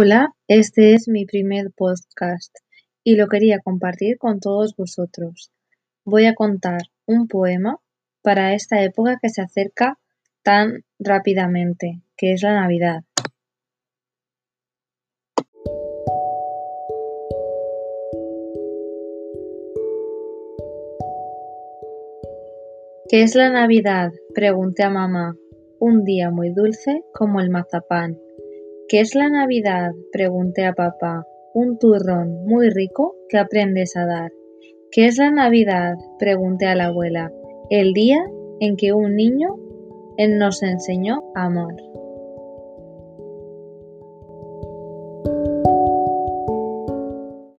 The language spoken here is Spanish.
Hola, este es mi primer podcast y lo quería compartir con todos vosotros. Voy a contar un poema para esta época que se acerca tan rápidamente, que es la Navidad. ¿Qué es la Navidad? Pregunté a mamá. Un día muy dulce como el mazapán. ¿Qué es la Navidad? pregunté a papá. Un turrón muy rico que aprendes a dar. ¿Qué es la Navidad? pregunté a la abuela. El día en que un niño nos enseñó a amar.